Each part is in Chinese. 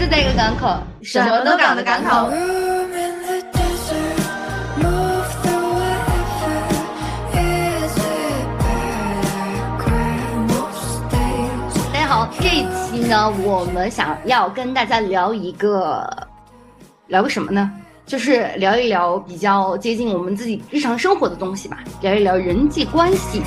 住在一个港口，什么都港的港口。大家好，这一期呢，我们想要跟大家聊一个，聊个什么呢？就是聊一聊比较接近我们自己日常生活的东西吧，聊一聊人际关系。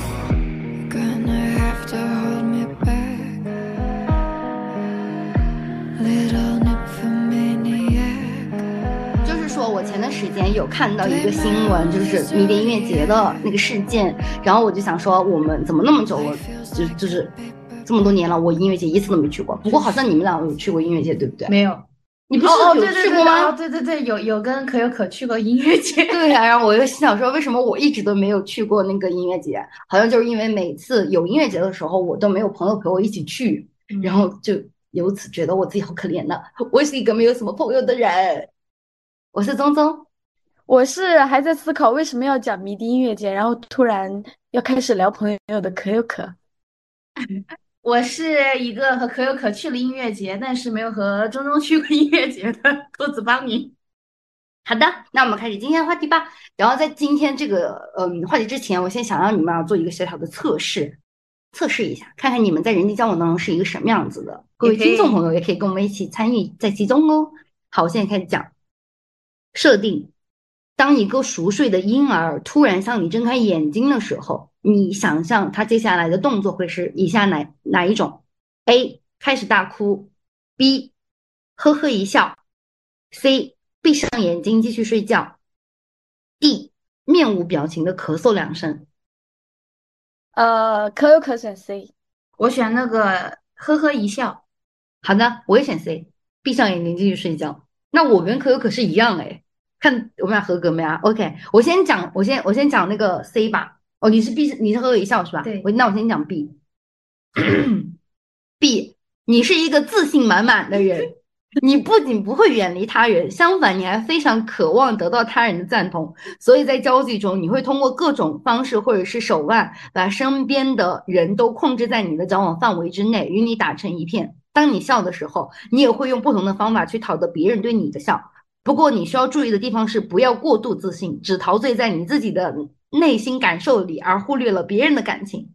前段时间有看到一个新闻，就是迷迭音乐节的那个事件，然后我就想说，我们怎么那么久我，就就是这么多年了，我音乐节一次都没去过。不过好像你们俩有去过音乐节，对不对？没有。你不是有去过吗？对对对，有有跟可有可去过音乐节。对呀，然后我就心想说，为什么我一直都没有去过那个音乐节？好像就是因为每次有音乐节的时候，我都没有朋友陪我一起去，然后就由此觉得我自己好可怜呢。我是一个没有什么朋友的人。我是宗宗，我是还在思考为什么要讲迷笛音乐节，然后突然要开始聊朋友的可有可。我是一个和可有可去了音乐节，但是没有和中中去过音乐节的兔子邦尼。好的，那我们开始今天的话题吧。然后在今天这个嗯话题之前，我先想让你们做一个小小的测试，测试一下，看看你们在人际交往当中是一个什么样子的。各位听众朋友也可以跟我们一起参与在其中哦。好，我现在开始讲。设定：当一个熟睡的婴儿突然向你睁开眼睛的时候。你想象他接下来的动作会是以下哪哪一种？A. 开始大哭，B. 呵呵一笑，C. 闭上眼睛继续睡觉，D. 面无表情的咳嗽两声。呃，可有可选 C，我选那个呵呵一笑。好的，我也选 C，闭上眼睛继续睡觉。那我跟可有可是一样哎，看我们俩合格没啊？OK，我先讲，我先我先讲那个 C 吧。哦，你是 B，你是呵呵一笑是吧？对，我那我先讲 B。B，你是一个自信满满的人，你不仅不会远离他人，相反你还非常渴望得到他人的赞同，所以在交际中你会通过各种方式或者是手腕，把身边的人都控制在你的交往范围之内，与你打成一片。当你笑的时候，你也会用不同的方法去讨得别人对你的笑。不过你需要注意的地方是，不要过度自信，只陶醉在你自己的。内心感受里，而忽略了别人的感情。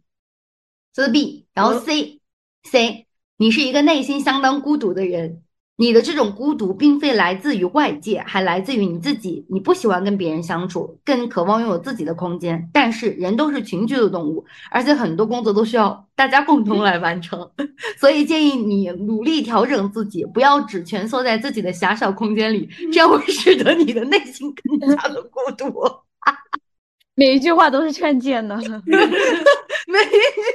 这是 B，然后 C，C，你是一个内心相当孤独的人。你的这种孤独并非来自于外界，还来自于你自己。你不喜欢跟别人相处，更渴望拥有自己的空间。但是人都是群居的动物，而且很多工作都需要大家共同来完成。所以建议你努力调整自己，不要只蜷缩在自己的狭小空间里，这样会使得你的内心更加的孤独。每一句话都是劝谏呢，每一句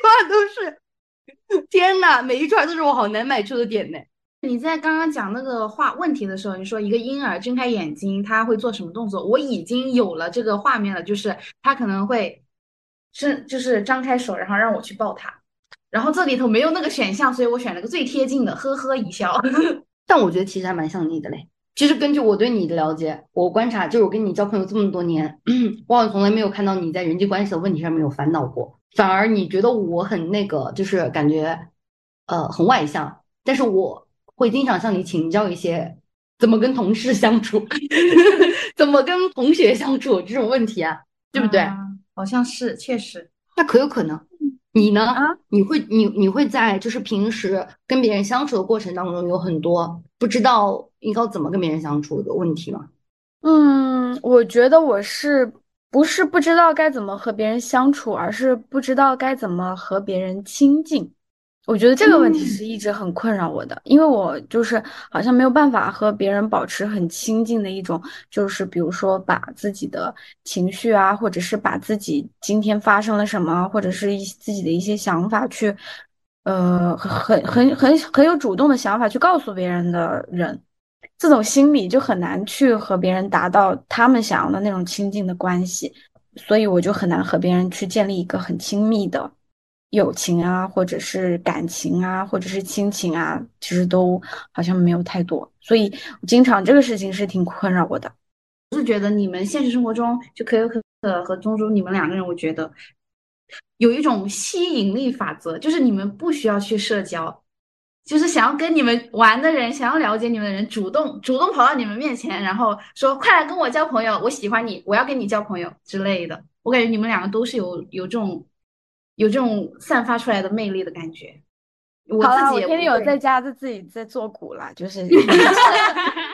话都是，天哪，每一句话都是我好难迈出的点呢。你在刚刚讲那个话问题的时候，你说一个婴儿睁开眼睛他会做什么动作？我已经有了这个画面了，就是他可能会是就是张开手，然后让我去抱他。然后这里头没有那个选项，所以我选了个最贴近的，呵呵一笑。但我觉得其实还蛮像你的嘞。其实根据我对你的了解，我观察，就是我跟你交朋友这么多年，我好像从来没有看到你在人际关系的问题上面有烦恼过，反而你觉得我很那个，就是感觉，呃，很外向。但是我会经常向你请教一些怎么跟同事相处，怎么跟同学相处这种问题啊，对不对？好像是，确实。那可有可能。你呢？啊，你会你你会在就是平时跟别人相处的过程当中有很多不知道应该怎么跟别人相处的问题吗？嗯，我觉得我是不是不知道该怎么和别人相处，而是不知道该怎么和别人亲近。我觉得这个问题是一直很困扰我的，因为我就是好像没有办法和别人保持很亲近的一种，就是比如说把自己的情绪啊，或者是把自己今天发生了什么，或者是一自己的一些想法去，呃，很很很很有主动的想法去告诉别人的人，这种心理就很难去和别人达到他们想要的那种亲近的关系，所以我就很难和别人去建立一个很亲密的。友情啊，或者是感情啊，或者是亲情啊，其实都好像没有太多，所以经常这个事情是挺困扰我的。我是觉得你们现实生活中就可有可可和中中你们两个人，我觉得有一种吸引力法则，就是你们不需要去社交，就是想要跟你们玩的人，想要了解你们的人，主动主动跑到你们面前，然后说快来跟我交朋友，我喜欢你，我要跟你交朋友之类的。我感觉你们两个都是有有这种有这种散发出来的魅力的感觉。我，自己天天有在家在自己在做鼓了，就是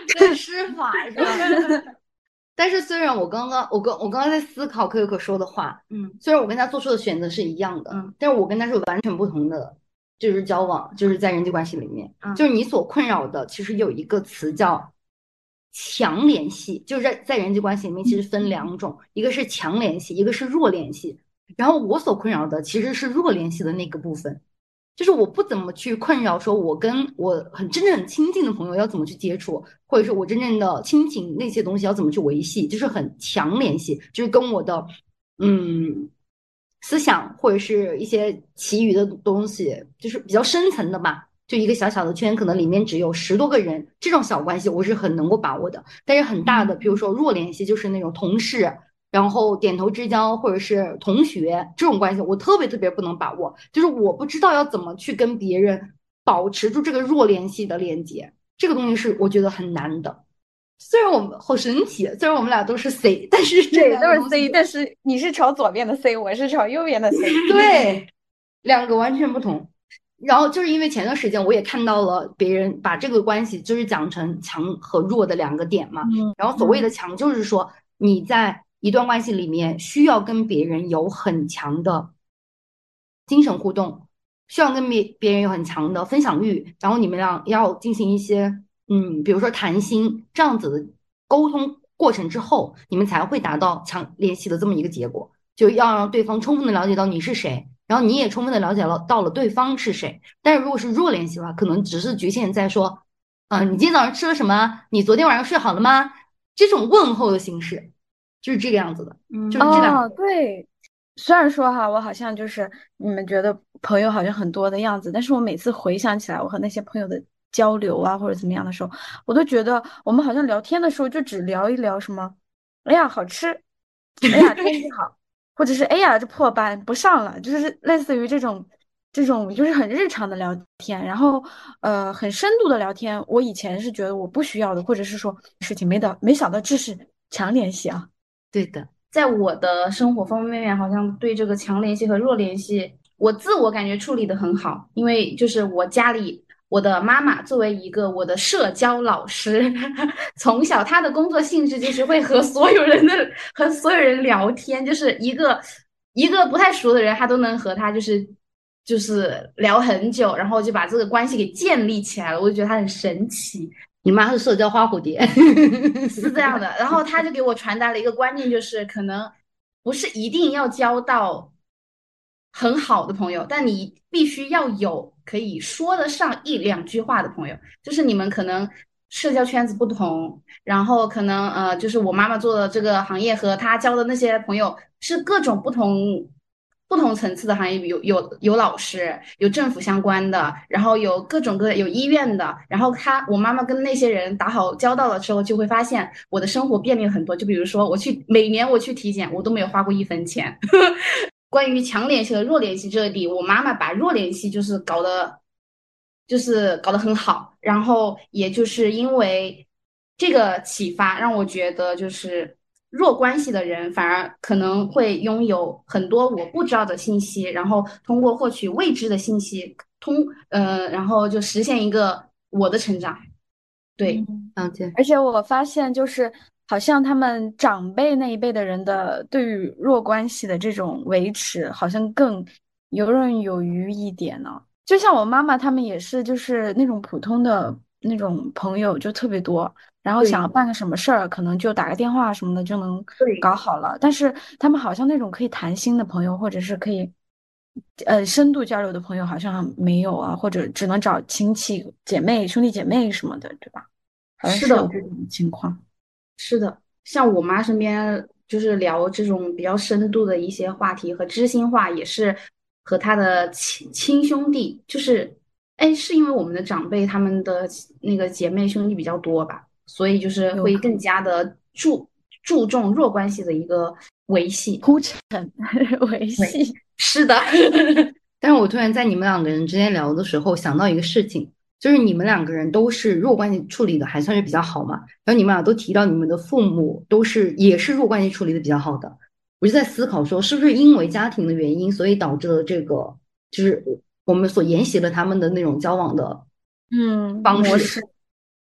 这施法是吧？但是虽然我刚刚我刚我刚刚在思考可有可说的话，嗯虽然我跟他做出的选择是一样的，嗯，但是我跟他是完全不同的，就是交往，就是在人际关系里面，嗯就是你所困扰的，其实有一个词叫强联系，就是在在人际关系里面其实分两种，一个是强联系，一个是弱联系。然后我所困扰的其实是弱联系的那个部分，就是我不怎么去困扰说我跟我很真正很亲近的朋友要怎么去接触，或者是我真正的亲情那些东西要怎么去维系，就是很强联系，就是跟我的嗯思想或者是一些其余的东西，就是比较深层的吧。就一个小小的圈，可能里面只有十多个人，这种小关系我是很能够把握的。但是很大的，比如说弱联系，就是那种同事，然后点头之交，或者是同学这种关系，我特别特别不能把握。就是我不知道要怎么去跟别人保持住这个弱联系的连接，这个东西是我觉得很难的。虽然我们好神奇，虽然我们俩都是 C，但是这对，都是 C，但是你是朝左边的 C，我是朝右边的 C。对，两个完全不同。然后就是因为前段时间我也看到了别人把这个关系就是讲成强和弱的两个点嘛。嗯然后所谓的强就是说你在一段关系里面需要跟别人有很强的精神互动，需要跟别别人有很强的分享欲，然后你们俩要进行一些嗯，比如说谈心这样子的沟通过程之后，你们才会达到强联系的这么一个结果。就要让对方充分的了解到你是谁，然后你也充分的了解了到了对方是谁。但是如果是弱联系的话，可能只是局限在说，啊、你今天早上吃了什么？你昨天晚上睡好了吗？这种问候的形式就是这个样子的。嗯就是这两哦，对，虽然说哈，我好像就是你们觉得朋友好像很多的样子，但是我每次回想起来我和那些朋友的交流啊，或者怎么样的时候，我都觉得我们好像聊天的时候就只聊一聊什么，哎呀好吃，哎呀 天气好，或者是哎呀这破班不上了，就是类似于这种这种就是很日常的聊天，然后呃很深度的聊天，我以前是觉得我不需要的，或者是说事情没到，没想到这是强联系啊。对的，在我的生活方方面面，好像对这个强联系和弱联系，我自我感觉处理的很好，因为就是我家里。我的妈妈作为一个我的社交老师，从小她的工作性质就是会和所有人的和所有人聊天，就是一个一个不太熟的人，她都能和他就是就是聊很久，然后就把这个关系给建立起来了。我就觉得她很神奇。你妈是社交花蝴蝶，是这样的，然后他就给我传达了一个观念，就是可能不是一定要交到很好的朋友，但你必须要有可以说得上一两句话的朋友，就是你们可能社交圈子不同，然后可能呃，就是我妈妈做的这个行业和她交的那些朋友是各种不同。不同层次的行业有有有老师，有政府相关的，然后有各种各有医院的，然后他我妈妈跟那些人打好交道了之后，就会发现我的生活便利很多。就比如说我去每年我去体检，我都没有花过一分钱。关于强联系和弱联系这里，我妈妈把弱联系就是搞得就是搞得很好，然后也就是因为这个启发，让我觉得就是。弱关系的人反而可能会拥有很多我不知道的信息，然后通过获取未知的信息，通呃，然后就实现一个我的成长。对，了解。而且我发现，就是好像他们长辈那一辈的人的对于弱关系的这种维持，好像更游刃有余一点呢。就像我妈妈他们也是，就是那种普通的那种朋友就特别多，然后想要办个什么事儿，可能就打个电话什么的就能搞好了。但是他们好像那种可以谈心的朋友，或者是可以呃深度交流的朋友，好像没有啊，或者只能找亲戚、姐妹、兄弟姐妹什么的，对吧？好像是的这种情况。是的，像我妈身边就是聊这种比较深度的一些话题和知心话，也是和她的亲亲兄弟，就是哎，是因为我们的长辈他们的那个姐妹兄弟比较多吧，所以就是会更加的注注重弱关系的一个维系。铺陈 维系，是的，但是我突然在你们两个人之间聊的时候，想到一个事情，就是你们两个人都是弱关系处理的还算是比较好嘛，然后你们俩都提到你们的父母都是也是弱关系处理的比较好的，我就在思考说，是不是因为家庭的原因，所以导致了这个就是我们所沿袭了他们的那种交往的嗯方式模式，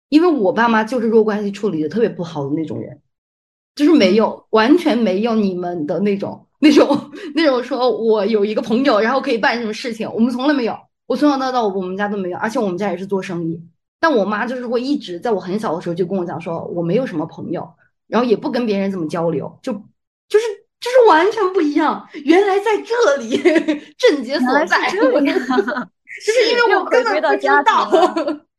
因为我爸妈就是弱关系处理的特别不好的那种人，就是没有完全没有你们的那种那种那种说我有一个朋友，然后可以办什么事情，我们从来没有，我从小到大我们家都没有，而且我们家也是做生意，但我妈就是会一直在我很小的时候就跟我讲说我没有什么朋友，然后也不跟别人怎么交流，就就是就是完全不一样。原来在这里 症结所在，就是因为我根本不知道。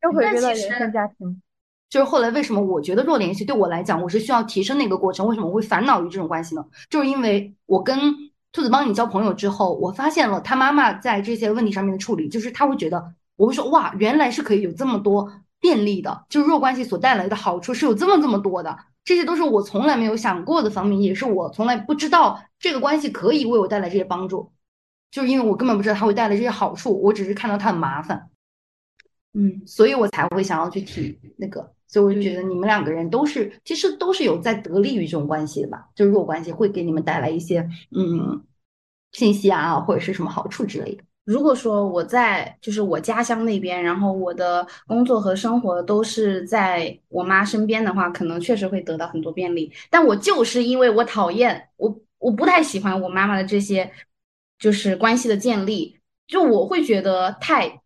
了又回但其实归到原生家庭。就是后来为什么我觉得弱联系对我来讲，我是需要提升的一个过程。为什么我会烦恼于这种关系呢？就是因为我跟兔子帮你交朋友之后，我发现了他妈妈在这些问题上面的处理，就是他会觉得，我会说哇，原来是可以有这么多便利的，就是弱关系所带来的好处是有这么这么多的，这些都是我从来没有想过的方面，也是我从来不知道这个关系可以为我带来这些帮助，就是因为我根本不知道它会带来这些好处，我只是看到它很麻烦。嗯，所以我才会想要去提那个，所以我就觉得你们两个人都是，其实都是有在得利于这种关系的吧，就是弱关系会给你们带来一些嗯信息啊，或者是什么好处之类的。如果说我在就是我家乡那边，然后我的工作和生活都是在我妈身边的话，可能确实会得到很多便利。但我就是因为我讨厌我，我不太喜欢我妈妈的这些就是关系的建立，就我会觉得太。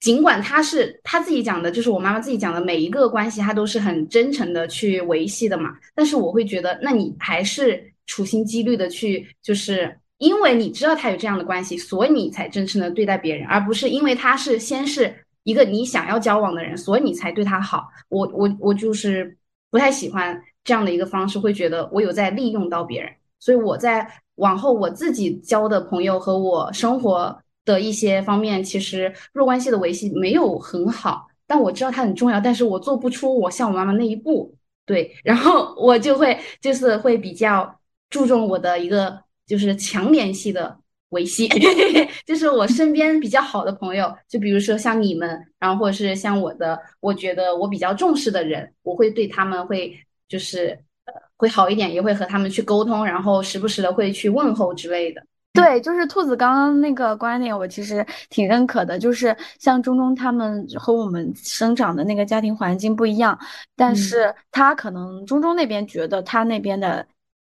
尽管她是她自己讲的，就是我妈妈自己讲的，每一个关系她都是很真诚的去维系的嘛。但是我会觉得，那你还是处心积虑的去，就是因为你知道他有这样的关系，所以你才真诚的对待别人，而不是因为他是先是一个你想要交往的人，所以你才对他好。我我我就是不太喜欢这样的一个方式，会觉得我有在利用到别人。所以我在往后我自己交的朋友和我生活的一些方面，其实弱关系的维系没有很好，但我知道它很重要，但是我做不出我像我妈妈那一步。对，然后我就会就是会比较注重我的一个就是强联系的维系，就是我身边比较好的朋友，就比如说像你们，然后或者是像我的，我觉得我比较重视的人，我会对他们会就是呃会好一点，也会和他们去沟通，然后时不时的会去问候之类的。对，就是兔子刚刚那个观点，我其实挺认可的。就是像中中他们和我们生长的那个家庭环境不一样，但嗯是他可能中中那边觉得他那边的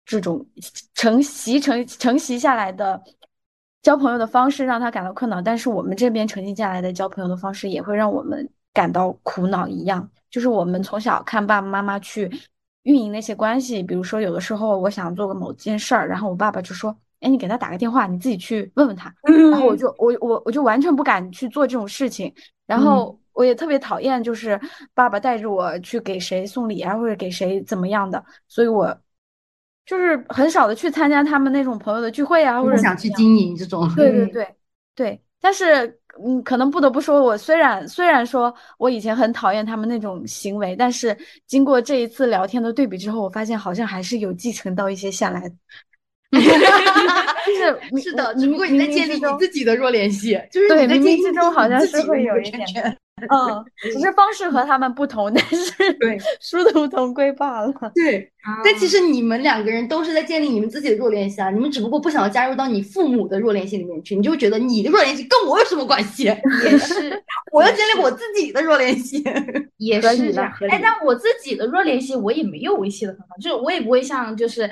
这种承袭承承袭下来的交朋友的方式让他感到困扰，但是我们这边承袭下来的交朋友的方式也会让我们感到苦恼一样。就是我们从小看爸爸妈妈去运营那些关系，比如说有的时候我想做个某件事儿，然后我爸爸就说。哎，你给他打个电话，你自己去问问他。然后我就我我我就完全不敢去做这种事情，然后我也特别讨厌，就是爸爸带着我去给谁送礼啊，或者给谁怎么样的，所以我就是很少的去参加他们那种朋友的聚会啊，或者想去经营这种。嗯对对对对，但是嗯，可能不得不说，我虽然虽然说我以前很讨厌他们那种行为，但是经过这一次聊天的对比之后，我发现好像还是有继承到一些下来 是是的，冥只不过你在建立你自己的弱联系，就是对冥冥你之中好像是会有一点。嗯，只是方式和他们不同，但是对殊途同归罢了。对，但其实你们两个人都是在建立你们自己的弱联系啊，你们只不过不想要加入到你父母的弱联系里面去，你就觉得你的弱联系跟我有什么关系？也是，我要建立我自己的弱联系。也是这样。哎，但我自己的弱联系我也没有维系的很好，就是我也不会像就是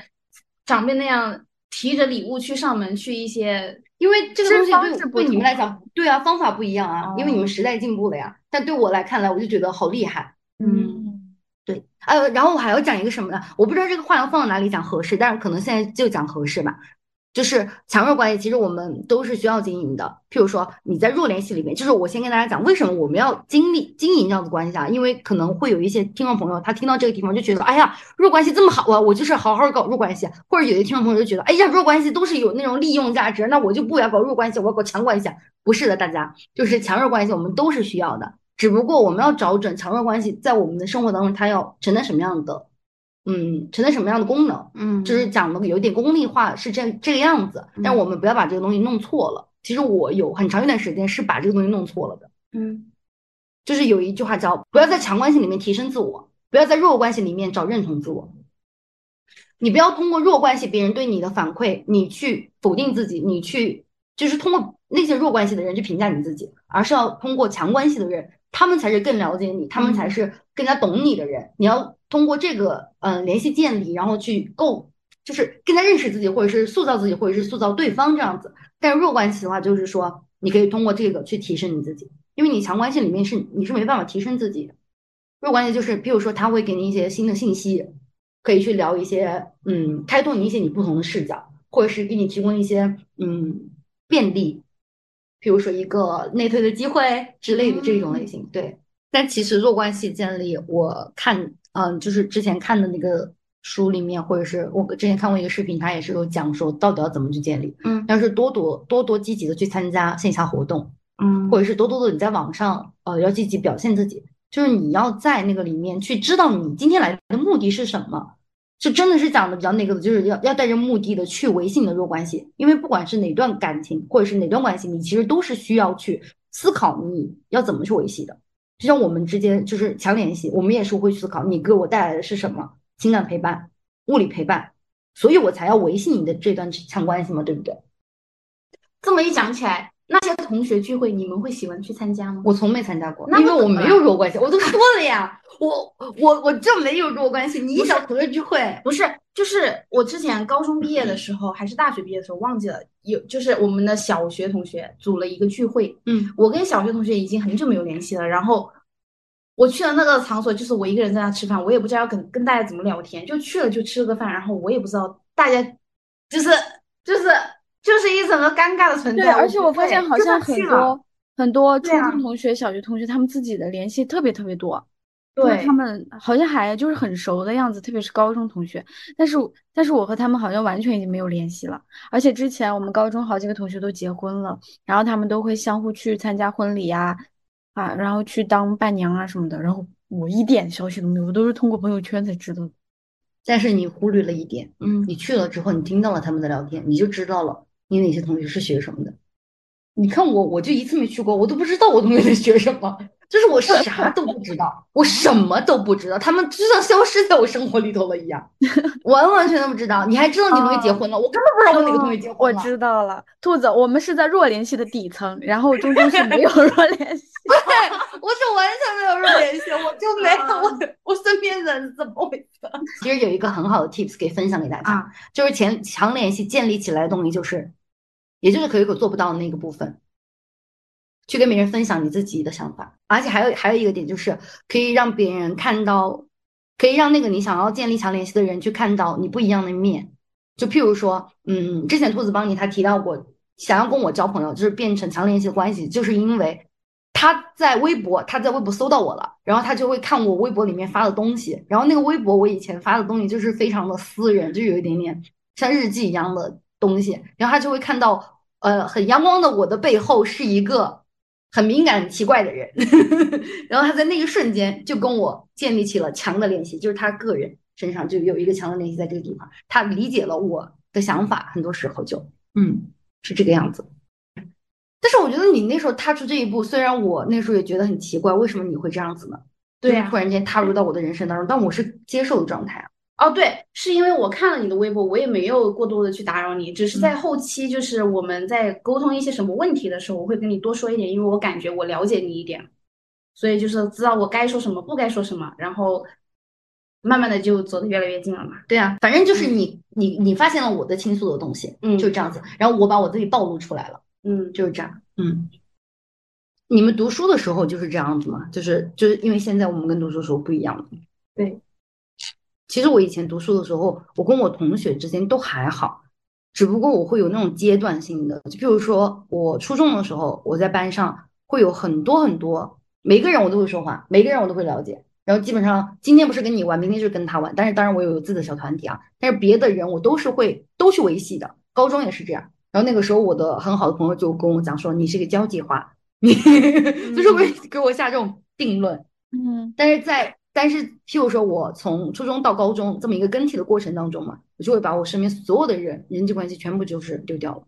长辈那样提着礼物去上门去一些。因为这个东西对对你们来讲，对啊，方法不一样啊，因为你哦们时代进步了呀。但对我来看来，我就觉得好厉害。嗯，对，呃，然后我还要讲一个什么呢？我不知道这个话要放到哪里讲合适，但是可能现在就讲合适吧。就是强弱关系，其实我们都是需要经营的。譬如说你在弱联系里面，就是我先跟大家讲为什么我们要经历经营这样的关系啊？因为可能会有一些听众朋友，他听到这个地方就觉得，哎呀，弱关系这么好啊，我就是好好搞弱关系。或者有些听众朋友就觉得，哎呀，弱关系都是有那种利用价值，那我就不要搞弱关系，我要搞强关系。不是的，大家，就是强弱关系我们都是需要的，只不过我们要找准强弱关系在我们的生活当中它要承担什么样的，嗯，承担什么样的功能。嗯就是讲的有点功利化，是这这个样子。但我们不要把这个东西弄错了。其实我有很长一段时间是把这个东西弄错了的。嗯就是有一句话叫“不要在强关系里面提升自我，不要在弱关系里面找认同自我”。你不要通过弱关系别人对你的反馈，你去否定自己，你去就是通过那些弱关系的人去评价你自己，而是要通过强关系的人，他们才是更了解你，他们才是更加懂你的人。你要通过这个嗯联系建立，然后去构就是更加认识自己，或者是塑造自己，或者是塑造对方这样子。但是弱关系的话，就是说你可以通过这个去提升你自己，因为你强关系里面是你是没办法提升自己的。弱关系就是，比如说他会给你一些新的信息，可以去聊一些，嗯，开拓你一些你不同的视角，或者是给你提供一些，嗯，便利，比如说一个内推的机会之类的这种类型。对，但其实弱关系建立，我看，嗯，就是之前看的那个书里面，或者是我之前看过一个视频，他也是有讲说到底要怎么去建立。嗯，要是多多多多积极的去参加线下活动，嗯或者是多多的你在网上，呃，要积极表现自己。就是你要在那个里面去知道你今天来的目的是什么，就真的是讲的比较那个的，就是要要带着目的的去维系你的弱关系，因为不管是哪段感情或者是哪段关系，你其实都是需要去思考你要怎么去维系的。就像我们之间就是强联系，我们也是会思考你给我带来的是什么情感陪伴、物理陪伴，所以我才要维系你的这段强关系嘛，对不对？这么一讲起来，那些同学聚会你们会喜欢去参加吗？我从没参加过，那因为我没有弱关系，我都说了呀，我我我这没有弱关系，你一小同学聚会，不是，就是我之前高中毕业的时候，还是大学毕业的时候，忘记了，有就是我们的小学同学组了一个聚会，嗯，我跟小学同学已经很久没有联系了，然后我去了那个场所，就是我一个人在那吃饭，我也不知道要跟跟大家怎么聊天，就去了就吃了个饭，然后我也不知道大家就是就是就是一整个尴尬的存在对，在。而且我发现好像很多很多初中同学、小学同学，他们自己的联系特别特别多，对他们好像还就是很熟的样子，特别是高中同学。但是但是我和他们好像完全已经没有联系了，而且之前我们高中好几个同学都结婚了，然后他们都会相互去参加婚礼呀，啊，然后去当伴娘啊什么的，然后我一点消息都没有，我都是通过朋友圈才知道的。但是你忽略了一点，嗯你去了之后，你听到了他们的聊天，你就知道了你哪些同学是学什么的。你看我，我就一次没去过，我都不知道我同学在学什么，就是我啥都不知道，我什么都不知道，他们就像消失在我生活里头了一样，完完全全不知道，你还知道你同学结婚了，我根本不知道我哪个同学结哦我婚了。知道了，兔子，我们是在弱联系的底层，然后中间是没有弱联系。对，我是完全没有弱联系，我就没有我我身边人怎么回事？其实有一个很好的 tips 可以分享给大家，啊就是前强联系建立起来的动力就是，也就是可有可做不到的那个部分，去跟别人分享你自己的想法，而且还有还有一个点就是可以让别人看到，可以让那个你想要建立强联系的人去看到你不一样的面。就譬如说，嗯，之前兔子帮你他提到过，想要跟我交朋友，就是变成强联系的关系，就是因为他在微博，他在微博搜到我了，然后他就会看我微博里面发的东西，然后那个微博我以前发的东西就是非常的私人，就有一点点像日记一样的东西，然后他就会看到，呃，很阳光的我的背后是一个很敏感、很奇怪的人，然后他在那一瞬间就跟我建立起了强的联系，就是他个人身上就有一个强的联系在这个地方，他理解了我的想法，很多时候就，嗯，是这个样子。但是我觉得你那时候踏出这一步，虽然我那时候也觉得很奇怪，为什么你会这样子呢？对呀就是突然间踏入到我的人生当中，但我是接受的状态啊。哦，对，是因为我看了你的微博，我也没有过多的去打扰你，只是在后期，就是我们在沟通一些什么问题的时候，我会跟你多说一点，因为我感觉我了解你一点，所以就是知道我该说什么，不该说什么，然后慢慢的就走得越来越近了嘛。对啊，反正就是你你你发现了我的倾诉的东西，嗯就是这样子，然后我把我自己暴露出来了，嗯，就是这样。嗯，你们读书的时候就是这样子嘛？就是就是因为现在我们跟读书时候不一样了。对，其实我以前读书的时候，我跟我同学之间都还好，只不过我会有那种阶段性的，就比如说我初中的时候，我在班上会有很多很多，每个人我都会说话，每个人我都会了解，然后基本上今天不是跟你玩，明天就是跟他玩，但是当然我有自己的小团体啊，但是别的人我都是会都去维系的，高中也是这样。然后那个时候我的很好的朋友就跟我讲说，你是个交际花，你 就是会给我下这种定论。嗯但是在但是譬如说我从初中到高中这么一个更替的过程当中嘛，我就会把我身边所有的人人际关系全部就是丢掉了。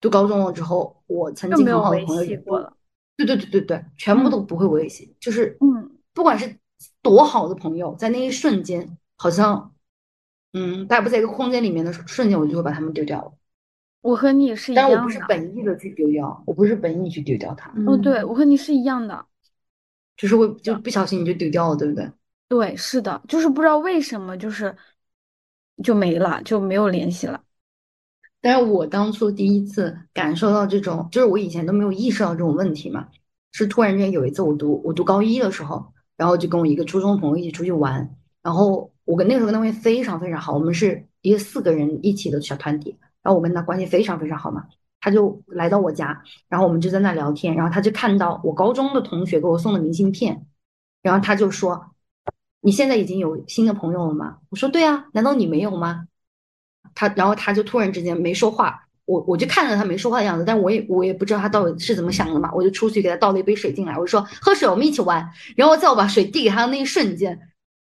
读高中了之后，我曾经很好的朋友也系过了。对对对对对，全部都不会维系，就是嗯，不管是多好的朋友，在那一瞬间，好像嗯，大家不在一个空间里面的瞬间，我就会把他们丢掉了。我和你是一样但是我不是。本意的去丢掉，我不是本意去丢掉它，哦，对，我和你是一样的。就是会就不小心你就丢掉了，对不对？对，是的，就是不知道为什么，就是就没了，就没有联系了。但是我当初第一次感受到这种，就是我以前都没有意识到这种问题嘛，是突然间有一次我读我读高一的时候，然后就跟我一个初中朋友一起出去玩，然后我跟那个时候跟他关系非常非常好，我们是一个四个人一起的小团体，然后我跟他关系非常非常好嘛，他就来到我家，然后我们就在那聊天，然后他就看到我高中的同学给我送的明信片，然后他就说：“你现在已经有新的朋友了吗？”我说：“对啊，难道你没有吗？”他，然后他就突然之间没说话，我我就看着他没说话的样子，但我也我也不知道他到底是怎么想的嘛，我就出去给他倒了一杯水进来，我说喝水，我们一起玩。然后在我把水递给他的那一瞬间，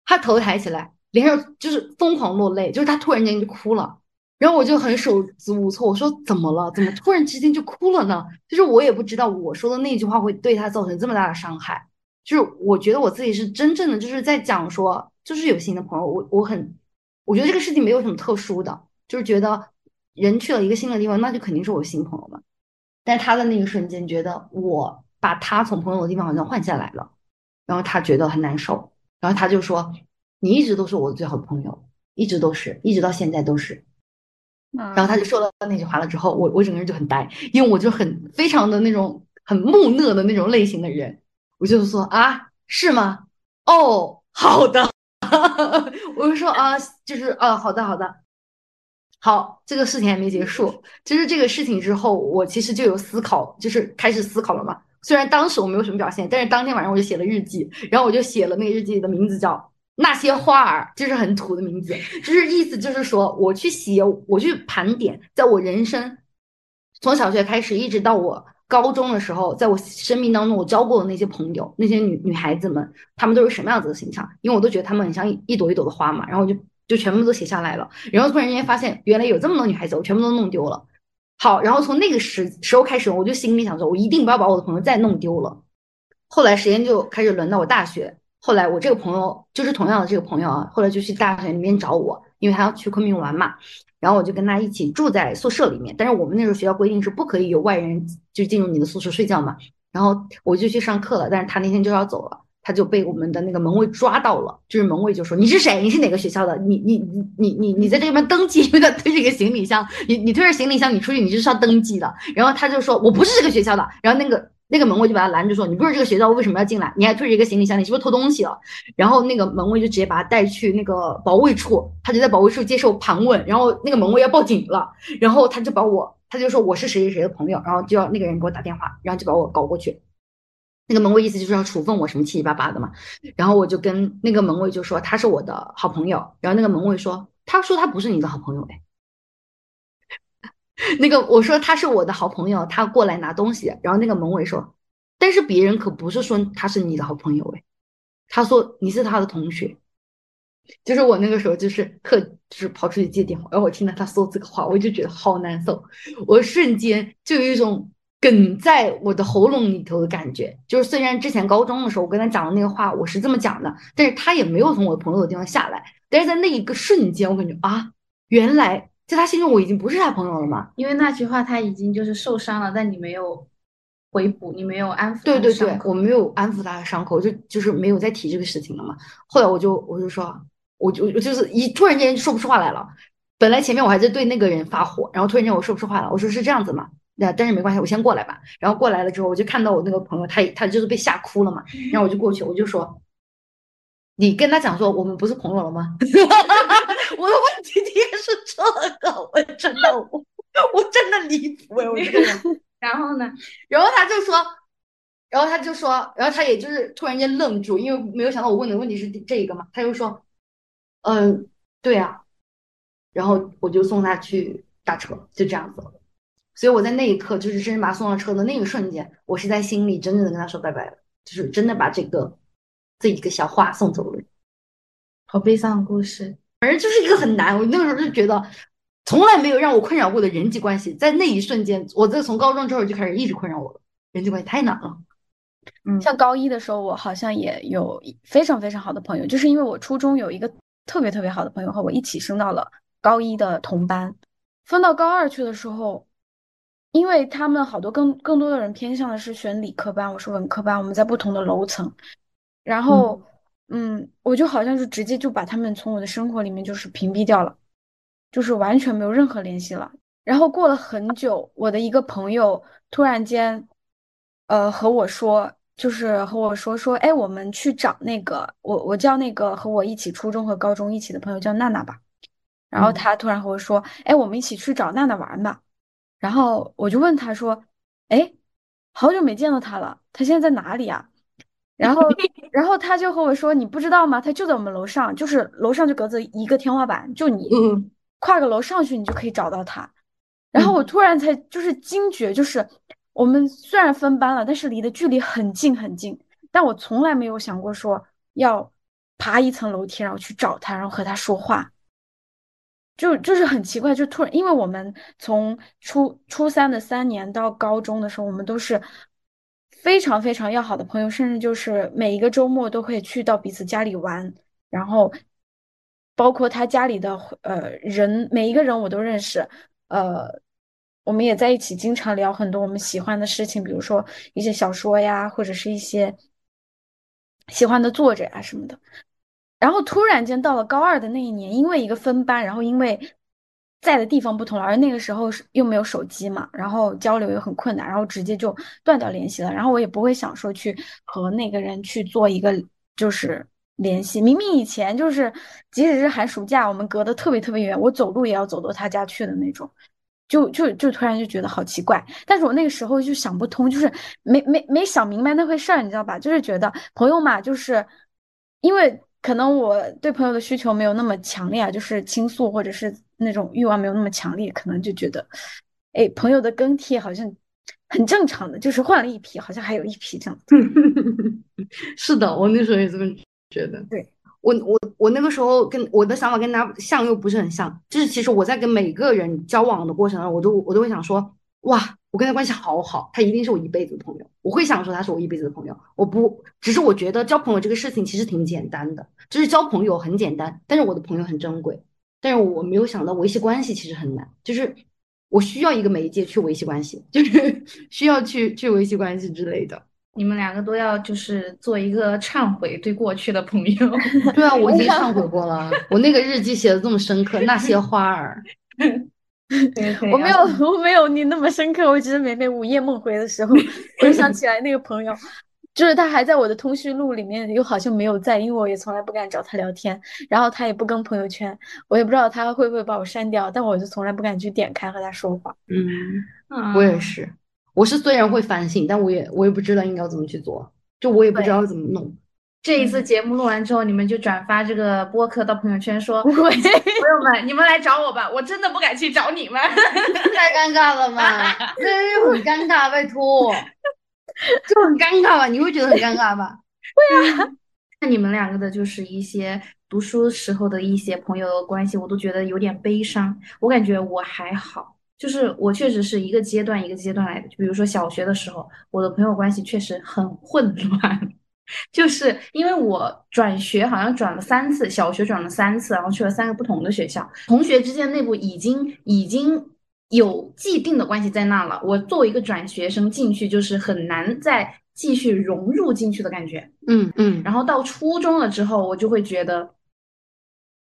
他头抬起来，脸上就是疯狂落泪，就是他突然间就哭了。然后我就很手足无措，我说怎么了？怎么突然之间就哭了呢？就是我也不知道我说的那句话会对他造成这么大的伤害。就是我觉得我自己是真正的就是在讲说，就是有新的朋友，我我很，我觉得这个事情没有什么特殊的，就是觉得人去了一个新的地方，那就肯定是我新朋友嘛。但是他的那个瞬间觉得我把他从朋友的地方好像换下来了，然后他觉得很难受，然后他就说：“你一直都是我的最好的朋友，一直都是，一直到现在都是。”然后他就说了那句话了之后，我我整个人就很呆，因为我就很非常的那种很木讷的那种类型的人，我就说啊，是吗？哦，好的，我就说啊，就是啊，好的好的，好，这个事情还没结束，就是这个事情之后，我其实就有思考，就是开始思考了嘛。虽然当时我没有什么表现，但是当天晚上我就写了日记，然后我就写了那个日记的名字叫。那些花儿就是很土的名字，就是意思就是说，我去写，我去盘点，在我人生从小学开始一直到我高中的时候，在我生命当中我交过的那些朋友，那些女女孩子们，她们都是什么样子的形象？因为我都觉得她们很像一朵一朵的花嘛，然后我就就全部都写下来了。然后突然间发现，原来有这么多女孩子，我全部都弄丢了。好，然后从那个时时候开始，我就心里想说，我一定不要把我的朋友再弄丢了。后来时间就开始轮到我大学。后来我这个朋友就是同样的这个朋友啊，后来就去大学里面找我，因为他要去昆明玩嘛，然后我就跟他一起住在宿舍里面。但是我们那时候学校规定是不可以有外人就进入你的宿舍睡觉嘛。然后我就去上课了，但是他那天就要走了，他就被我们的那个门卫抓到了，就是门卫就说你是谁？你是哪个学校的？你你你你你你在这边登记，因为他推着一个行李箱，你你推着行李箱你出去你就是要登记的。然后他就说我不是这个学校的，然后那个。那个门卫就把他拦住说：“你不是这个学校，为什么要进来？你还推着一个行李箱，你是不是偷东西了？”然后那个门卫就直接把他带去那个保卫处，他就在保卫处接受盘问。然后那个门卫要报警了，然后他就把我，他就说我是谁谁谁的朋友，然后就要那个人给我打电话，然后就把我搞过去。那个门卫意思就是要处分我什么七七八八的嘛。然后我就跟那个门卫就说他是我的好朋友，然后那个门卫说他说他不是你的好朋友哎。那个我说他是我的好朋友，他过来拿东西，然后那个门卫说，但是别人可不是说他是你的好朋友哎，他说你是他的同学，就是我那个时候就是特就是跑出去接电话，然后我听到他说这个话，我就觉得好难受，我瞬间就有一种梗在我的喉咙里头的感觉，就是虽然之前高中的时候我跟他讲的那个话我是这么讲的，但是他也没有从我朋友的地方下来，但是在那一个瞬间，我感觉啊，原来。在他心中，我已经不是他朋友了嘛？因为那句话他已经就是受伤了，但你没有回补，你没有安抚。对对对，我没有安抚他的伤口，就就是没有再提这个事情了嘛。后来我就我就说，我就我就是一突然间说不出话来了。本来前面我还在对那个人发火，然后突然间我说不出话了。我说是这样子嘛？那但是没关系，我先过来吧。然后过来了之后，我就看到我那个朋友，他他就是被吓哭了嘛。然后我就过去，我就说。你跟他讲说我们不是朋友了吗？我的问题也是这个，我真的，我我真的离谱哎！我这个人。然后呢？然后他就说，然后他就说，然后他也就是突然间愣住，因为没有想到我问的问题是这个嘛。他就说，嗯，对啊。然后我就送他去打车，就这样子。所以我在那一刻，就是真正把他送上车的那一瞬间，我是在心里真正的跟他说拜拜了，就是真的把这个。这一个小话送走了，好悲伤的故事。反正就是一个很难，我那个时候就觉得，从来没有让我困扰过的人际关系，在那一瞬间，我在从高中之后就开始一直困扰我了。人际关系太难了。嗯像高一的时候，我好像也有非常非常好的朋友，就是因为我初中有一个特别特别好的朋友和我一起升到了高一的同班，分到高二去的时候，因为他们好多更更多的人偏向的是选理科班，我是文科班，我们在不同的楼层，然后嗯，我就好像是直接就把他们从我的生活里面就是屏蔽掉了，就是完全没有任何联系了。然后过了很久，我的一个朋友突然间，呃，和我说，就是和我说说，哎，我们去找那个，我我叫那个和我一起初中和高中一起的朋友叫娜娜吧。然后嗯他突然和我说，哎，我们一起去找娜娜玩吧。然后我就问他说，哎，好久没见到他了，他现在在哪里啊？然后，然后他就和我说，你不知道吗？他就在我们楼上，就是楼上就隔着一个天花板，就你嗯跨个楼上去，你就可以找到他。然后我突然才就是惊觉，就是我们虽然分班了，但是离的距离很近很近，但我从来没有想过说要爬一层楼梯，然后去找他，然后和他说话。就就是很奇怪，就突然，因为我们从初初三的三年到高中的时候，我们都是非常非常要好的朋友，甚至就是每一个周末都会去到彼此家里玩，然后包括他家里的呃人，每一个人我都认识，呃，我们也在一起经常聊很多我们喜欢的事情，比如说一些小说呀，或者是一些喜欢的作者呀什么的。然后突然间到了高二的那一年，因为一个分班，然后因为在的地方不同了，而那个时候是又没有手机嘛，然后交流又很困难，然后直接就断掉联系了。然后我也不会想说去和那个人去做一个就是联系，明明以前就是即使是寒暑假，我们隔得特别特别远，我走路也要走到他家去的那种。就就就突然就觉得好奇怪，但是我那个时候就想不通，就是没没没想明白那回事儿，你知道吧？就是觉得朋友嘛，就是因为可能我对朋友的需求没有那么强烈啊，就是倾诉或者是那种欲望没有那么强烈，可能就觉得，哎，朋友的更替好像很正常的，就是换了一批，好像还有一批这样。是的，我那时候也这么觉得。对，我我我那个时候跟我的想法跟他像又不是很像，就是其实我在跟每个人交往的过程中，我都我都会想说，哇，我跟他关系好好，他一定是我一辈子的朋友。我会想说他是我一辈子的朋友，我不，只是我觉得交朋友这个事情其实挺简单的，就是交朋友很简单，但是我的朋友很珍贵，但是我没有想到维系关系其实很难，就是我需要一个媒介去维系关系，就是 需要去去维系关系之类的。你们两个都要就是做一个忏悔对过去的朋友。对啊，我已经忏悔过了。我那个日记写的这么深刻，那些花儿，我没有，我没有你那么深刻。我只是每每午夜梦回的时候，我就想起来那个朋友，就是他还在我的通讯录里面，又好像没有在，因为我也从来不敢找他聊天，然后他也不跟朋友圈，我也不知道他会不会把我删掉，但我就从来不敢去点开和他说话。嗯，我也是。我是虽然会反省，但我也我也不知道应该要怎么去做，就我也不知道怎么弄。这一次节目录完之后，你们就转发这个播客到朋友圈说：“不会，朋友们，你们来找我吧，我真的不敢去找你们。”太尴尬了嘛，真是很尴尬，拜托，就很尴尬吧？你会觉得很尴尬吧？会啊。那你们两个的就是一些读书时候的一些朋友的关系，我都觉得有点悲伤。我感觉我还好。就是我确实是一个阶段一个阶段来的，就比如说小学的时候，我的朋友关系确实很混乱，就是因为我转学好像转了三次，小学转了三次，然后去了三个不同的学校，同学之间内部已经已经有既定的关系在那了。我作为一个转学生进去，就是很难再继续融入进去的感觉。嗯嗯，然后到初中了之后，我就会觉得。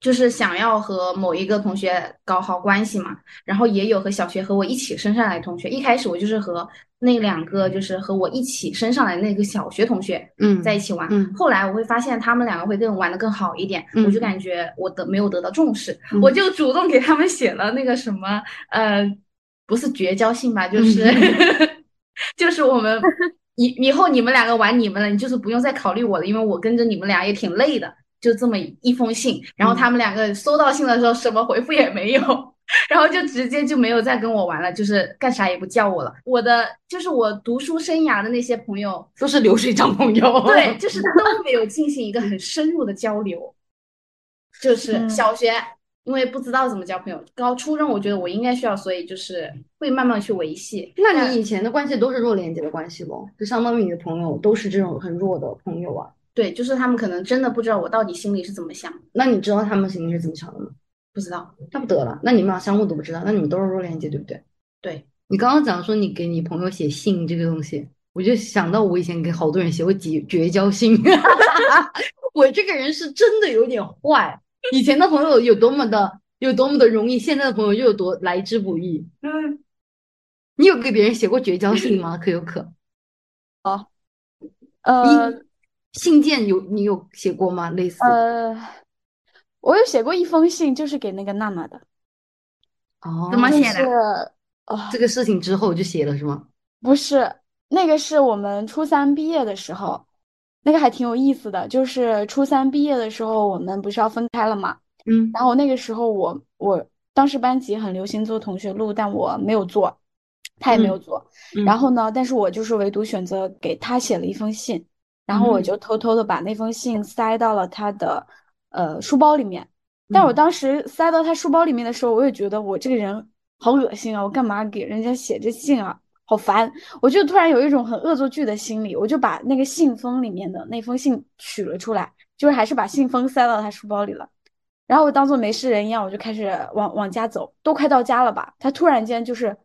就是想要和某一个同学搞好关系嘛，然后也有和小学和我一起升上来的同学。一开始我就是和那两个就是和我一起升上来那个小学同学，嗯，在一起玩。嗯，后来我会发现他们两个会更玩的更好一点，嗯、我就感觉我的没有得到重视，嗯、我就主动给他们写了那个什么呃，不是绝交信吧，就是、嗯、就是我们 以以后你们两个玩你们了，你就是不用再考虑我了，因为我跟着你们俩也挺累的。就这么一封信，然后他们两个收到信的时候什么回复也没有，然后就直接就没有再跟我玩了，就是干啥也不叫我了。我的就是我读书生涯的那些朋友都是流水账朋友，对，就是都没有进行一个很深入的交流。就是小学、因为不知道怎么交朋友。高初中我觉得我应该需要，所以就是会慢慢去维系。那你以前的关系都是弱连接的关系咯，就相当于你的朋友都是这种很弱的朋友啊。对，就是他们可能真的不知道我到底心里是怎么想，那你知道他们心里是怎么想的吗？不知道。那不得了，那你们俩相互都不知道，那你们都是弱连接，对不对？对，你刚刚讲说你给你朋友写信这个东西，我就想到我以前给好多人写过绝绝交信。我这个人是真的有点坏，以前的朋友有多么的有多么的容易，现在的朋友又有多来之不易。嗯，你有给别人写过绝交信吗？可有可？好呃信件有你有写过吗？类似呃，我有写过一封信，就是给那个娜娜的，哦，怎么写的是啊，这个事情之后就写了是吗？不是，那个是我们初三毕业的时候，那个还挺有意思的。就是初三毕业的时候，我们不是要分开了嘛？嗯然后那个时候我我当时班级很流行做同学录，但我没有做，他也没有做。嗯然后呢，但是我就是唯独选择给他写了一封信，然后我嗯就偷偷的把那封信塞到了他的呃书包里面。但我嗯当时塞到他书包里面的时候，我也觉得我这个人好恶心啊！我干嘛给人家写这信啊？好烦！我就突然有一种很恶作剧的心理，我就把那个信封里面的那封信取了出来，就是还是把信封塞到他书包里了。然后我当做没事人一样，我就开始往往家走，都快到家了吧？他突然间就是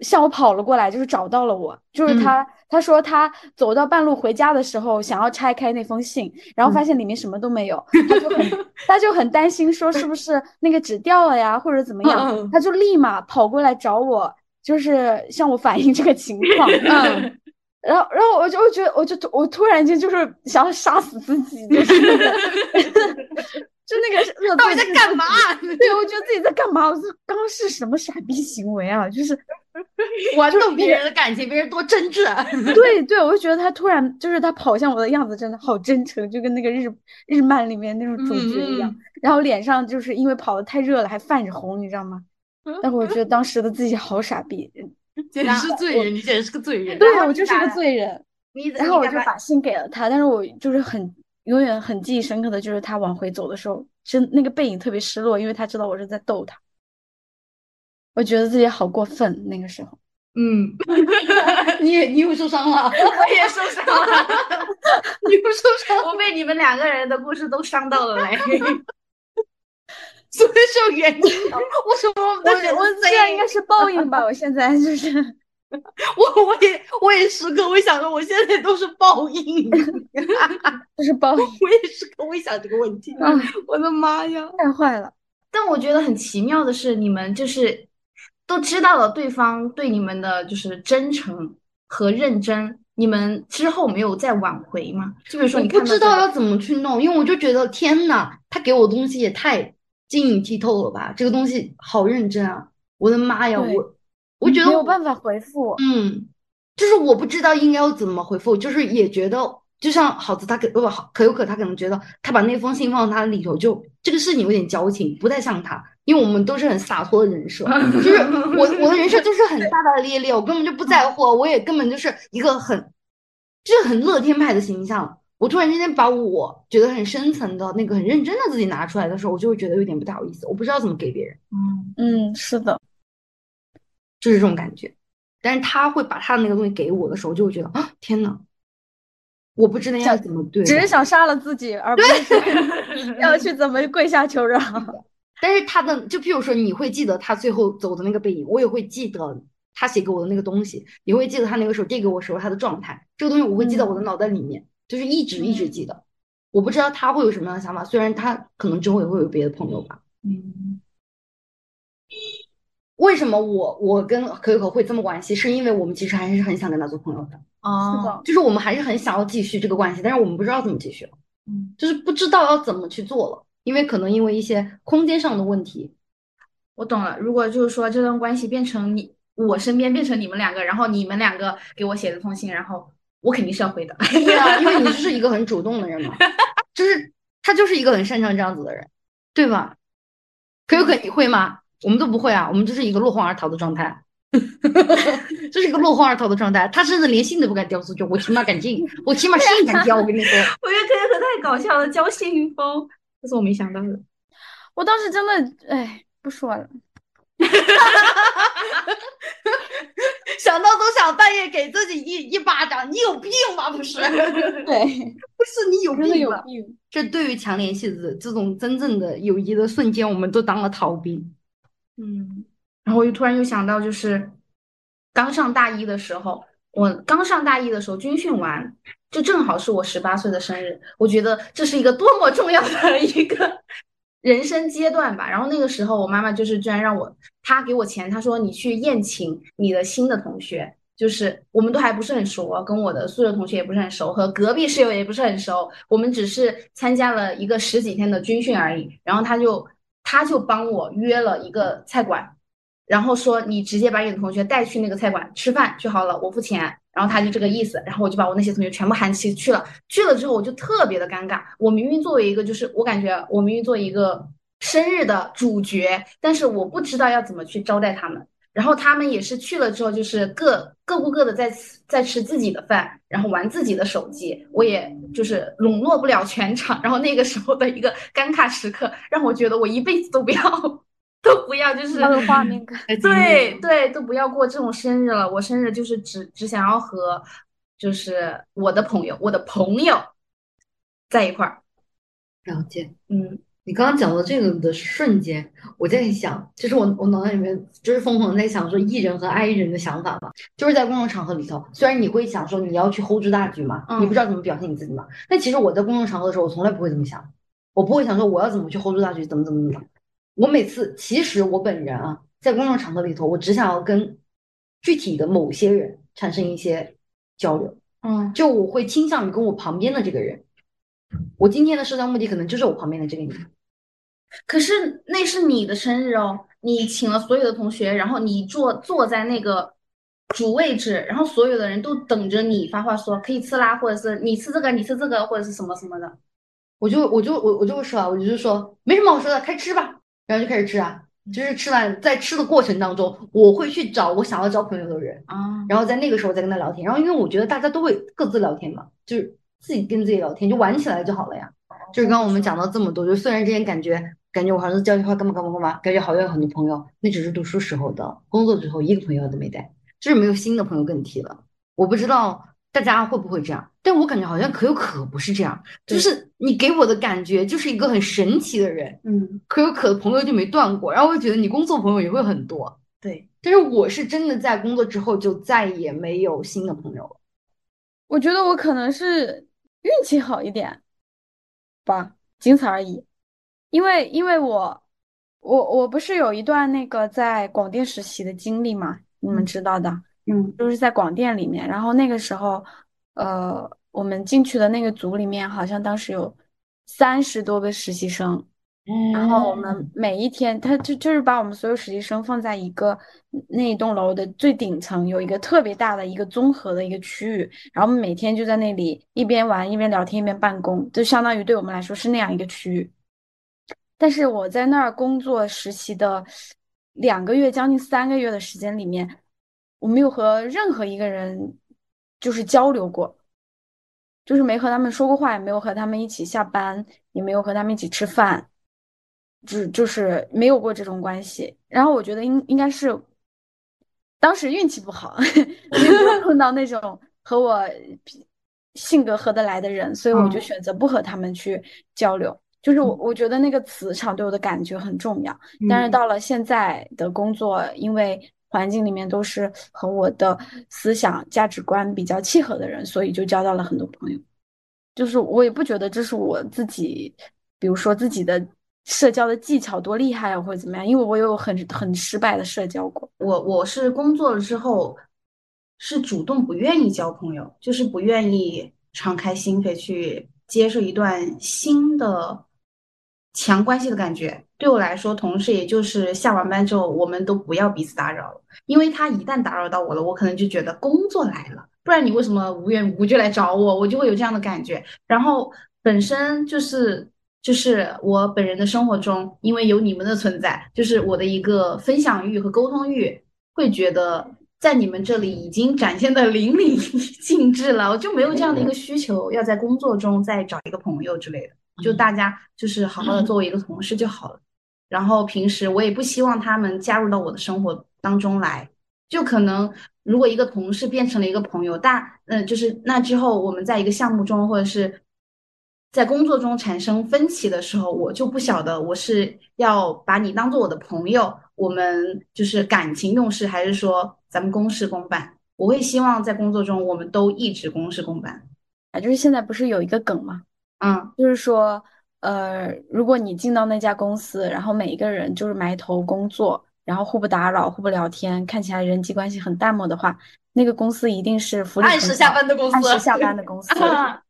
向我跑了过来，就是找到了我，就是他，他说他走到半路回家的时候，想要拆开那封信，然后发现里面什么都没有，他就很 他就很担心，说是不是那个纸掉了呀，或者怎么样，嗯他就立马跑过来找我，就是向我反映这个情况。嗯然后，然后我就我觉得，我就我突然间就是想要杀死自己，就是那个，就那个恶到底在干嘛？对，我觉得自己在干嘛？我说刚刚是什么傻逼行为啊？就是，玩弄别人的感情，别人多真挚啊！对对，我就觉得他突然就是他跑向我的样子真的好真诚，就跟那个日日漫里面那种主角一样。嗯然后脸上就是因为跑的太热了，还泛着红，你知道吗？但我觉得当时的自己好傻逼，简直是罪人，你简直是个罪人。对我就是个罪人。然后我就把信给了他，但是我就是很永远很记忆深刻的就是他往回走的时候，真那个背影特别失落，因为他知道我是在逗他。我觉得自己好过分，那个时候。嗯，你也你又受伤了，我也受伤了，你又受伤了，我被你们两个人的故事都伤到了嘞。所以是有原因的。为什么我们我这样应该是报应吧？我现在就是，我我也我也时刻我想着，我现在都是报应。就是报应，我也时刻会想这个问题。啊，我的妈呀！太坏了。但我觉得很奇妙的是，你们就是都知道了对方对你们的就是真诚和认真，你们之后没有再挽回吗？就比如说我你不知道要怎么去弄，因为我就觉得天呐，他给我东西也太晶莹剔透了吧！这个东西好认真啊！我的妈呀，我我觉得我没有办法回复。嗯，就是我不知道应该要怎么回复，就是也觉得，就像好子他可不好可有可他可能觉得他把那封信放到他里头，就这个事情有点矫情，不太像他，因为我们都是很洒脱的人设，就是我我的人设就是很大大咧咧，我根本就不在乎，我也根本就是一个很就是很乐天派的形象。我突然之间把我觉得很深层的那个很认真的自己拿出来的时候，我就会觉得有点不太好意思，我不知道怎么给别人。嗯，是的，就是这种感觉。但是他会把他的那个东西给我的时候，就会觉得啊，天呐，我不知道要怎么对只是想杀了自己，而不是 要去怎么跪下求饶。但是他的，就譬如说，你会记得他最后走的那个背影，我也会记得他写给我的那个东西，也会记得他那个时候递给我时候他的状态。这个东西我会记在我的脑袋里面，就是一直一直记得。我不知道他会有什么样的想法，虽然他可能之后也会有别的朋友吧。嗯为什么我我跟可可会这么惋惜？是因为我们其实还是很想跟他做朋友的。是哦，的，就是我们还是很想要继续这个关系，但是我们不知道怎么继续了，嗯，就是不知道要怎么去做了，因为可能因为一些空间上的问题，我懂了。如果就是说这段关系变成你我身边变成你们两个，然后你们两个给我写的封信，然后我肯定是要回的。对啊，因为你就是一个很主动的人嘛，就是他就是一个很擅长这样子的人，对吧？可有可你会吗？我们都不会啊，我们就是一个落荒而逃的状态，这是一个落荒而逃的状态。他甚至连信都不敢交出去，我起码敢进，我起码信敢交。我跟你说，我觉得可可太搞笑了，交信封，这是我没想到的。我当时真的，哎，不说了。想到都想半夜给自己一一巴掌，你有病吧？不是，对，不是你有病吧？有病。这对于强联系的这种真正的友谊的瞬间，我们都当了逃兵。嗯，然后我又突然又想到，就是刚上大一的时候，我刚上大一的时候军训完，就正好是我十八岁的生日，我觉得这是一个多么重要的一个人生阶段吧。然后那个时候，我妈妈就是居然让我，她给我钱，她说你去宴请你的新的同学。就是我们都还不是很熟，跟我的宿舍同学也不是很熟，和隔壁室友也不是很熟。我们只是参加了一个十几天的军训而已。然后他就他就帮我约了一个菜馆，然后说你直接把你的同学带去那个菜馆吃饭就好了，我付钱。然后他就这个意思，然后我就把我那些同学全部喊起去了。去了之后我就特别的尴尬，我明明作为一个就是我感觉我明明作为一个生日的主角，但是我不知道要怎么去招待他们。然后他们也是去了之后，就是各各顾各的在在吃自己的饭，然后玩自己的手机。我也就是笼络不了全场。然后那个时候的一个尴尬时刻，让我觉得我一辈子都不要 都不要，就是那个画面感。对对，都不要过这种生日了。我生日就是只只想要和就是我的朋友，我的朋友在一块儿。了解。嗯你刚刚讲到这个的瞬间，我在想，就是我我脑袋里面就是疯狂在想说艺人和 I 人的想法嘛，就是在公众场合里头，虽然你会想说你要去 hold 住大局嘛，嗯你不知道怎么表现你自己嘛，但其实我在公众场合的时候，我从来不会这么想，我不会想说我要怎么去 hold 住大局，怎么怎么怎么，我每次其实我本人啊，在公众场合里头，我只想要跟具体的某些人产生一些交流，嗯就我会倾向于跟我旁边的这个人，我今天的社交目的可能就是我旁边的这个人。可是那是你的生日哦，你请了所有的同学，然后你坐坐在那个主位置，然后所有的人都等着你发话说可以吃啦，或者是你吃这个，你吃这个，或者是什么什么的。我就我就我我就会说啊，我就是说没什么好说的，开吃吧，然后就开始吃啊，就是吃完在吃的过程当中，我会去找我想要交朋友的人，啊，然后在那个时候再跟他聊天，然后因为我觉得大家都会各自聊天嘛，就是自己跟自己聊天，就玩起来就好了呀。就是刚刚我们讲到这么多，就虽然之前感觉感觉我好像是交际花干嘛干嘛干嘛，感觉好像有很多朋友，那只是读书时候的，工作之后一个朋友都没带，就是没有新的朋友跟你提了。我不知道大家会不会这样，但我感觉好像可有可不是这样，就是你给我的感觉就是一个很神奇的人，嗯，可有可的朋友就没断过，然后我就觉得你工作朋友也会很多，对，但是我是真的在工作之后就再也没有新的朋友了。我觉得我可能是运气好一点吧，仅此而已。因为因为我我我不是有一段那个在广电实习的经历嘛，你们知道的，嗯就是在广电里面。然后那个时候，呃，我们进去的那个组里面，好像当时有三十多个实习生。然后我们每一天，他就就是把我们所有实习生放在一个那一栋楼的最顶层，有一个特别大的一个综合的一个区域，然后我们每天就在那里一边玩一边聊天一边办公，就相当于对我们来说是那样一个区域。但是我在那儿工作实习的两个月，将近三个月的时间里面，我没有和任何一个人就是交流过，就是没和他们说过话，也没有和他们一起下班，也没有和他们一起吃饭。只就是没有过这种关系，然后我觉得应应该是当时运气不好，没有碰到那种和我性格合得来的人，所以我就嗯选择不和他们去交流。就是我我觉得那个磁场对我的感觉很重要，但是嗯到了现在的工作，因为环境里面都是和我的思想价值观比较契合的人，所以就交到了很多朋友。就是我也不觉得这是我自己，比如说自己的社交的技巧多厉害啊，或者怎么样，因为我有很很失败的社交过。我我是工作了之后，是主动不愿意交朋友，就是不愿意敞开心扉去接受一段新的强关系的感觉。对我来说，同事也就是下完班之后，我们都不要彼此打扰了，因为他一旦打扰到我了，我可能就觉得工作来了，不然你为什么无缘无故就来找我？我就会有这样的感觉。然后本身就是就是我本人的生活中，因为有你们的存在，就是我的一个分享欲和沟通欲，会觉得在你们这里已经展现的淋漓尽致了，我就没有这样的一个需求，要在工作中再找一个朋友之类的，就大家就是好好的作为一个同事就好了。然后平时我也不希望他们加入到我的生活当中来。就可能如果一个同事变成了一个朋友，但嗯，就是那之后我们在一个项目中或者是在工作中产生分歧的时候，我就不晓得我是要把你当做我的朋友，我们就是感情用事，还是说咱们公事公办？我会希望在工作中我们都一直公事公办。啊，就是现在不是有一个梗吗？嗯，就是说，呃，如果你进到那家公司，然后每一个人就是埋头工作，然后互不打扰、互不聊天，看起来人际关系很淡漠的话，那个公司一定是福利按时下班的公司，按时下班的公司。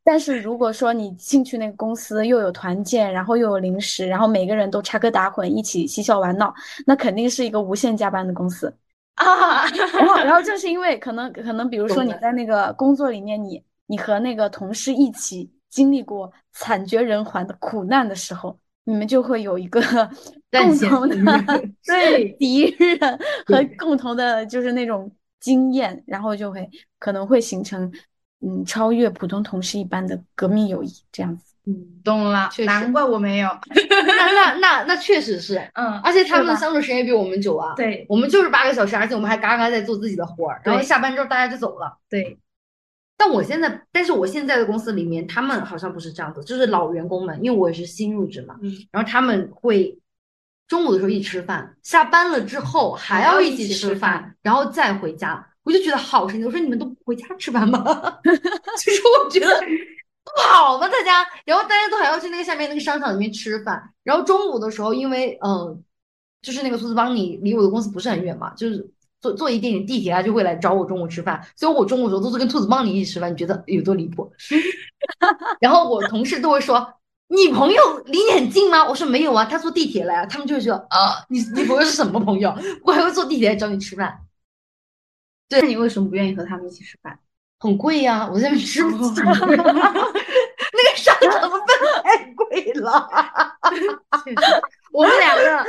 但是如果说你进去那个公司又有团建，然后又有零食，然后每个人都插科打诨，一起嬉笑玩闹，那肯定是一个无限加班的公司啊。然后，然后正是因为可能可能，比如说你在那个工作里面，你你和那个同事一起。经历过惨绝人寰的苦难的时候，你们就会有一个 共同的对敌人和共同的，就是那种经验，然后就会可能会形成嗯超越普通同事一般的革命友谊这样子。嗯，懂了，难怪我没有。那那那那确实是，嗯，而且他们的相处时间也比我们久啊。对，我们就是八个小时，而且我们还嘎嘎在做自己的活儿，然后下班之后大家就走了。对。但我现在，但是我现在的公司里面，他们好像不是这样子，就是老员工们，因为我也是新入职嘛，嗯，然后他们会中午的时候一起吃饭，下班了之后还要一起吃饭，然后再回家，我就觉得好神奇。我说你们都不回家吃饭吗？其实我觉得不好吗？大家，然后大家都还要去那个下面那个商场里面吃饭，然后中午的时候，因为嗯，就是那个苏子帮你离我的公司不是很远嘛，就是。坐坐一点点地铁，他就会来找我中午吃饭，所以我中午的时候都是跟兔子帮你一起吃饭。你觉得有多离谱？然后我同事都会说：“你朋友离你很近吗？”我说：“没有啊，他坐地铁来啊。”他们就会说：“啊，你你朋友是什么朋友？我还会坐地铁来找你吃饭。”对，那你为什么不愿意和他们一起吃饭？很贵呀，我在那边吃不起。那个商场的饭太贵了。我们两个，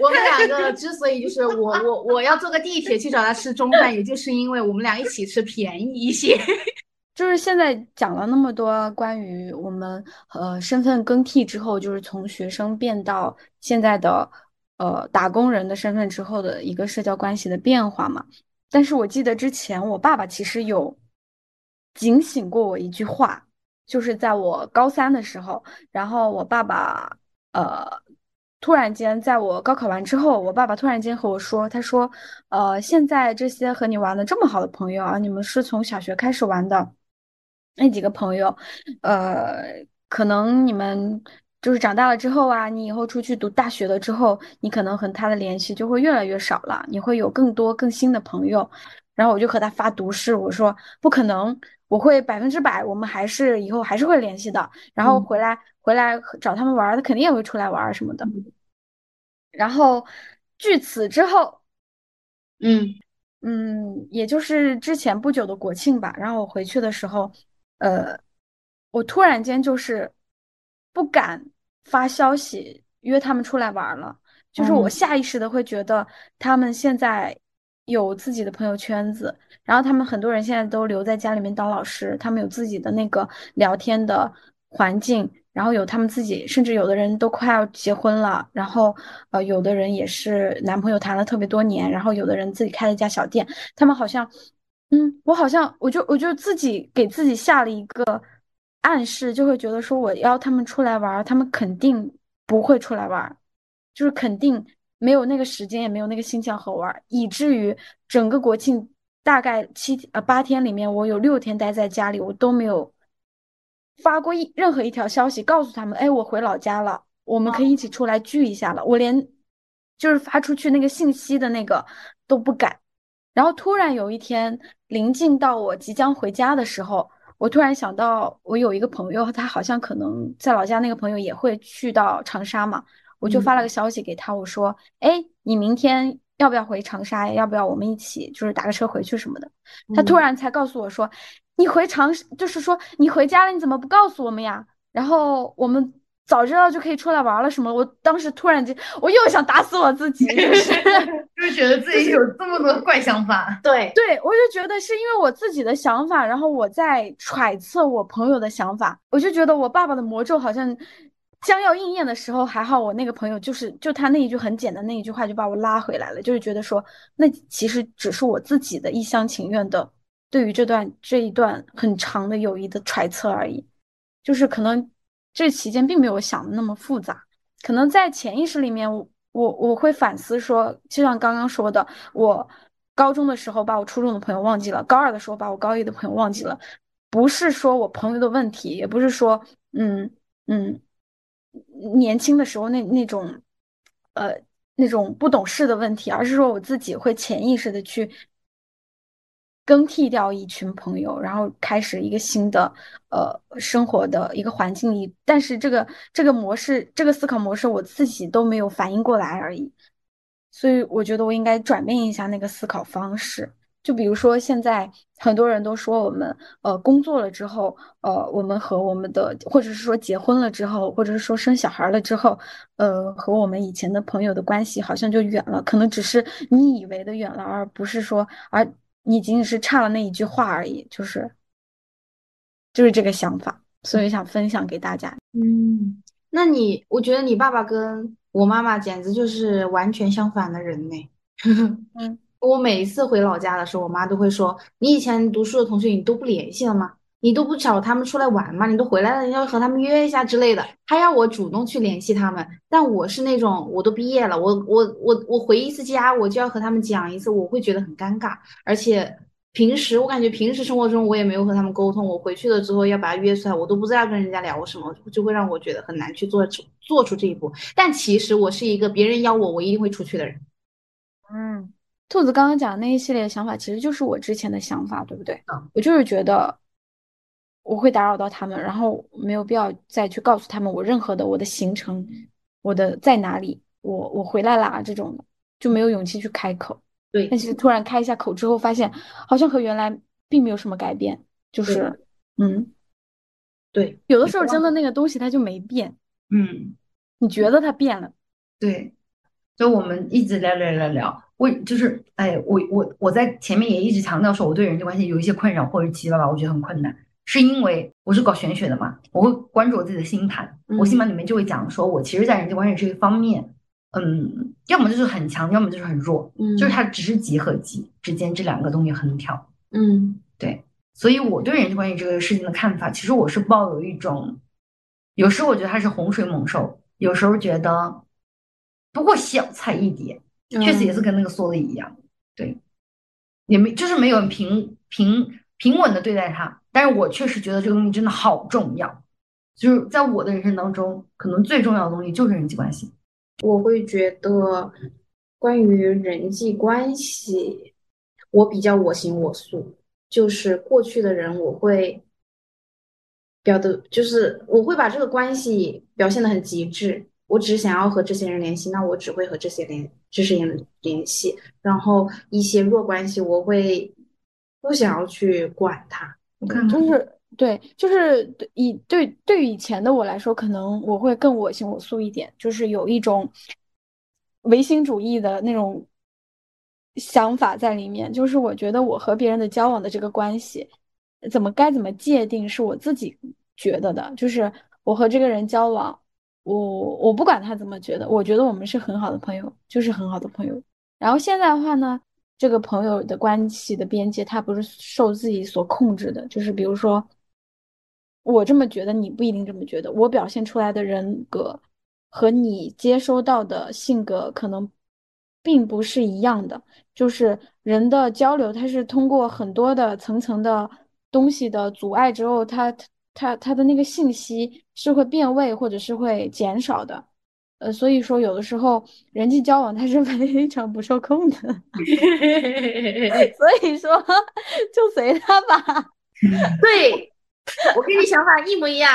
我们两个之所以就是我我我要坐个地铁去找他吃中饭，也就是因为我们俩一起吃便宜一些。就是现在讲了那么多关于我们呃身份更替之后，就是从学生变到现在的呃打工人的身份之后的一个社交关系的变化嘛。但是我记得之前我爸爸其实有警醒过我一句话，就是在我高三的时候，然后我爸爸呃。突然间，在我高考完之后，我爸爸突然间和我说：“他说，呃，现在这些和你玩的这么好的朋友啊，你们是从小学开始玩的那几个朋友，呃，可能你们就是长大了之后啊，你以后出去读大学了之后，你可能和他的联系就会越来越少了，你会有更多更新的朋友。然后我就和他发毒誓，我说不可能，我会百分之百，我们还是以后还是会联系的。然后回来。”回来找他们玩，他肯定也会出来玩什么的。然后，据此之后，嗯嗯，也就是之前不久的国庆吧。然后我回去的时候，呃，我突然间就是不敢发消息约他们出来玩了。就是我下意识的会觉得他们现在有自己的朋友圈子，然后他们很多人现在都留在家里面当老师，他们有自己的那个聊天的环境。然后有他们自己，甚至有的人都快要结婚了，然后呃，有的人也是男朋友谈了特别多年，然后有的人自己开了一家小店，他们好像，嗯，我好像我就我就自己给自己下了一个暗示，就会觉得说我邀他们出来玩，他们肯定不会出来玩，就是肯定没有那个时间，也没有那个心情和玩，以至于整个国庆大概七呃八天里面，我有六天待在家里，我都没有。发过一任何一条消息告诉他们，哎，我回老家了，我们可以一起出来聚一下了。我连就是发出去那个信息的那个都不敢。然后突然有一天临近到我即将回家的时候，我突然想到我有一个朋友，他好像可能在老家，那个朋友也会去到长沙嘛，我就发了个消息给他，我说，哎，你明天要不要回长沙呀？要不要我们一起就是打个车回去什么的？他突然才告诉我说。你回长就是说你回家了，你怎么不告诉我们呀？然后我们早知道就可以出来玩了，什么？我当时突然间，我又想打死我自己，就是就觉得自己有这么多怪想法。对对，我就觉得是因为我自己的想法，然后我在揣测我朋友的想法，我就觉得我爸爸的魔咒好像将要应验的时候，还好我那个朋友就是就他那一句很简单那一句话就把我拉回来了，就是觉得说那其实只是我自己的一厢情愿的对于这段这一段很长的友谊的揣测而已，就是可能这期间并没有想的那么复杂，可能在潜意识里面我我我会反思说，就像刚刚说的，我高中的时候把我初中的朋友忘记了，高二的时候把我高一的朋友忘记了，不是说我朋友的问题，也不是说嗯嗯。年轻的时候那那种，呃，那种不懂事的问题，而是说我自己会潜意识的去更替掉一群朋友，然后开始一个新的呃生活的一个环境里。但是这个这个模式，这个思考模式，我自己都没有反应过来而已。所以我觉得我应该转变一下那个思考方式。就比如说，现在很多人都说我们，呃，工作了之后，呃，我们和我们的，或者是说结婚了之后，或者是说生小孩了之后，呃，和我们以前的朋友的关系好像就远了，可能只是你以为的远了，而不是说，而你仅仅是差了那一句话而已，就是，就是这个想法，所以想分享给大家。嗯，那你，我觉得你爸爸跟我妈妈简直就是完全相反的人呢。嗯。我每一次回老家的时候，我妈都会说：“你以前读书的同学，你都不联系了吗？你都不找他们出来玩吗？你都回来了，你要和他们约一下之类的。”她要我主动去联系他们，但我是那种，我都毕业了，我我我我回一次家，我就要和他们讲一次，我会觉得很尴尬。而且平时我感觉平时生活中我也没有和他们沟通，我回去了之后要把他约出来，我都不知道跟人家聊什么，就会让我觉得很难去做做出这一步。但其实我是一个别人邀我，我一定会出去的人。嗯。兔子刚刚讲的那一系列想法，其实就是我之前的想法，对不对？我就是觉得我会打扰到他们，然后没有必要再去告诉他们我任何的我的行程，我的在哪里，我我回来啦这种的，就没有勇气去开口。对，但其实突然开一下口之后，发现好像和原来并没有什么改变，就是嗯，对，有的时候真的那个东西它就没变，嗯，你觉得它变了，对，就我们一直聊聊聊聊。我就是，哎，我我我在前面也一直强调说，我对人际关系有一些困扰或者七七八八，我觉得很困难，是因为我是搞玄学的嘛，我会关注我自己的星盘，我星盘里面就会讲说，我其实，在人际关系这一方面，嗯，要么就是很强，要么就是很弱，嗯，就是它只是吉和吉之间这两个东西横跳，嗯，对，所以我对人际关系这个事情的看法，其实我是抱有一种，有时候我觉得它是洪水猛兽，有时候觉得不过小菜一碟。确实也是跟那个说的一样，对，也没就是没有平平平稳的对待他，但是我确实觉得这个东西真的好重要，就是在我的人生当中，可能最重要的东西就是人际关系。我会觉得关于人际关系，我比较我行我素，就是过去的人我会表的，就是我会把这个关系表现的很极致。我只是想要和这些人联系，那我只会和这些联这些人联系。然后一些弱关系，我会不想要去管它。我看就是对，就是以对对于以前的我来说，可能我会更我行我素一点，就是有一种唯心主义的那种想法在里面。就是我觉得我和别人的交往的这个关系，怎么该怎么界定，是我自己觉得的。就是我和这个人交往。我我不管他怎么觉得，我觉得我们是很好的朋友，就是很好的朋友。然后现在的话呢，这个朋友的关系的边界，他不是受自己所控制的。就是比如说，我这么觉得，你不一定这么觉得。我表现出来的人格和你接收到的性格可能并不是一样的。就是人的交流，它是通过很多的层层的东西的阻碍之后，它。他他的那个信息是会变位或者是会减少的，呃，所以说有的时候人际交往它是 非常不受控的，所以说就随他吧。对，我跟你想法一模一样。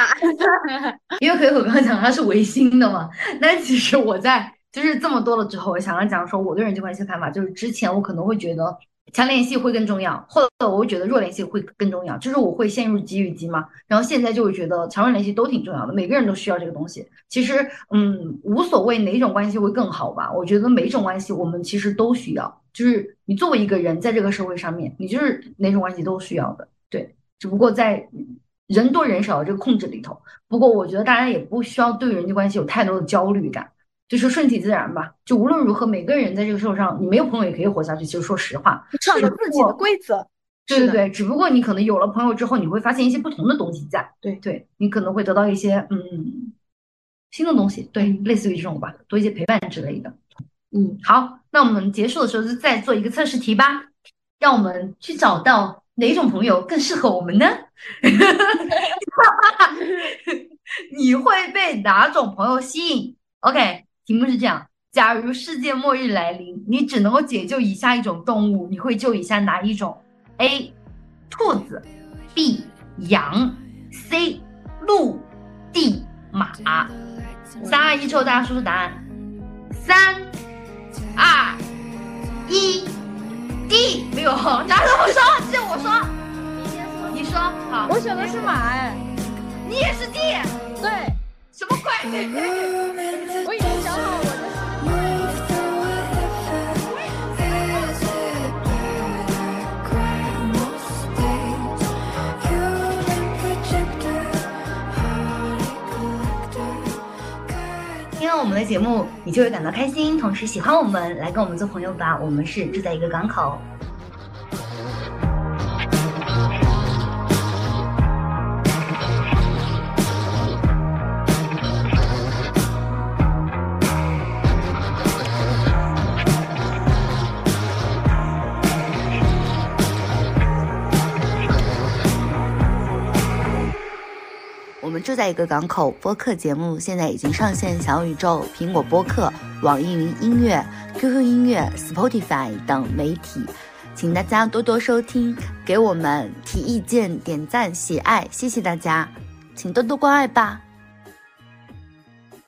因为可可刚刚讲他是唯心的嘛，但其实我在就是这么多了之后，我想要讲说我对人际关系的看法，就是之前我可能会觉得。强联系会更重要，或者我会觉得弱联系会更重要，就是我会陷入急与急嘛。然后现在就会觉得强弱联系都挺重要的，每个人都需要这个东西。其实，嗯，无所谓哪种关系会更好吧。我觉得每种关系我们其实都需要，就是你作为一个人在这个社会上面，你就是哪种关系都需要的。对，只不过在人多人少的这个控制里头。不过我觉得大家也不需要对人际关系有太多的焦虑感，就是顺其自然吧。就无论如何，每个人在这个社会上，你没有朋友也可以活下去。其实说实话，创造自己的规则。对对对，只不过你可能有了朋友之后，你会发现一些不同的东西在。对对，你可能会得到一些嗯新的东西，对，类似于这种吧，多一些陪伴之类的。嗯，好，那我们结束的时候就再做一个测试题吧，让我们去找到哪种朋友更适合我们呢？你会被哪种朋友吸引？OK，题目是这样：假如世界末日来临，你只能够解救以下一种动物，你会救以下哪一种？A. 兔子，B. 羊，C. 鹿，D. 马。三二一之后，大家说出答案。三二一，D 没有，哪个不说？是我说，你说好。我选的是马，哎，你也是 D，对，什么鬼？我已经想好我的。听了我们的节目，你就会感到开心，同时喜欢我们，来跟我们做朋友吧。我们是住在一个港口。就在一个港口播客节目，现在已经上线小宇宙、苹果播客、网易云音乐、QQ 音乐、Spotify 等媒体，请大家多多收听，给我们提意见、点赞、喜爱，谢谢大家，请多多关爱吧。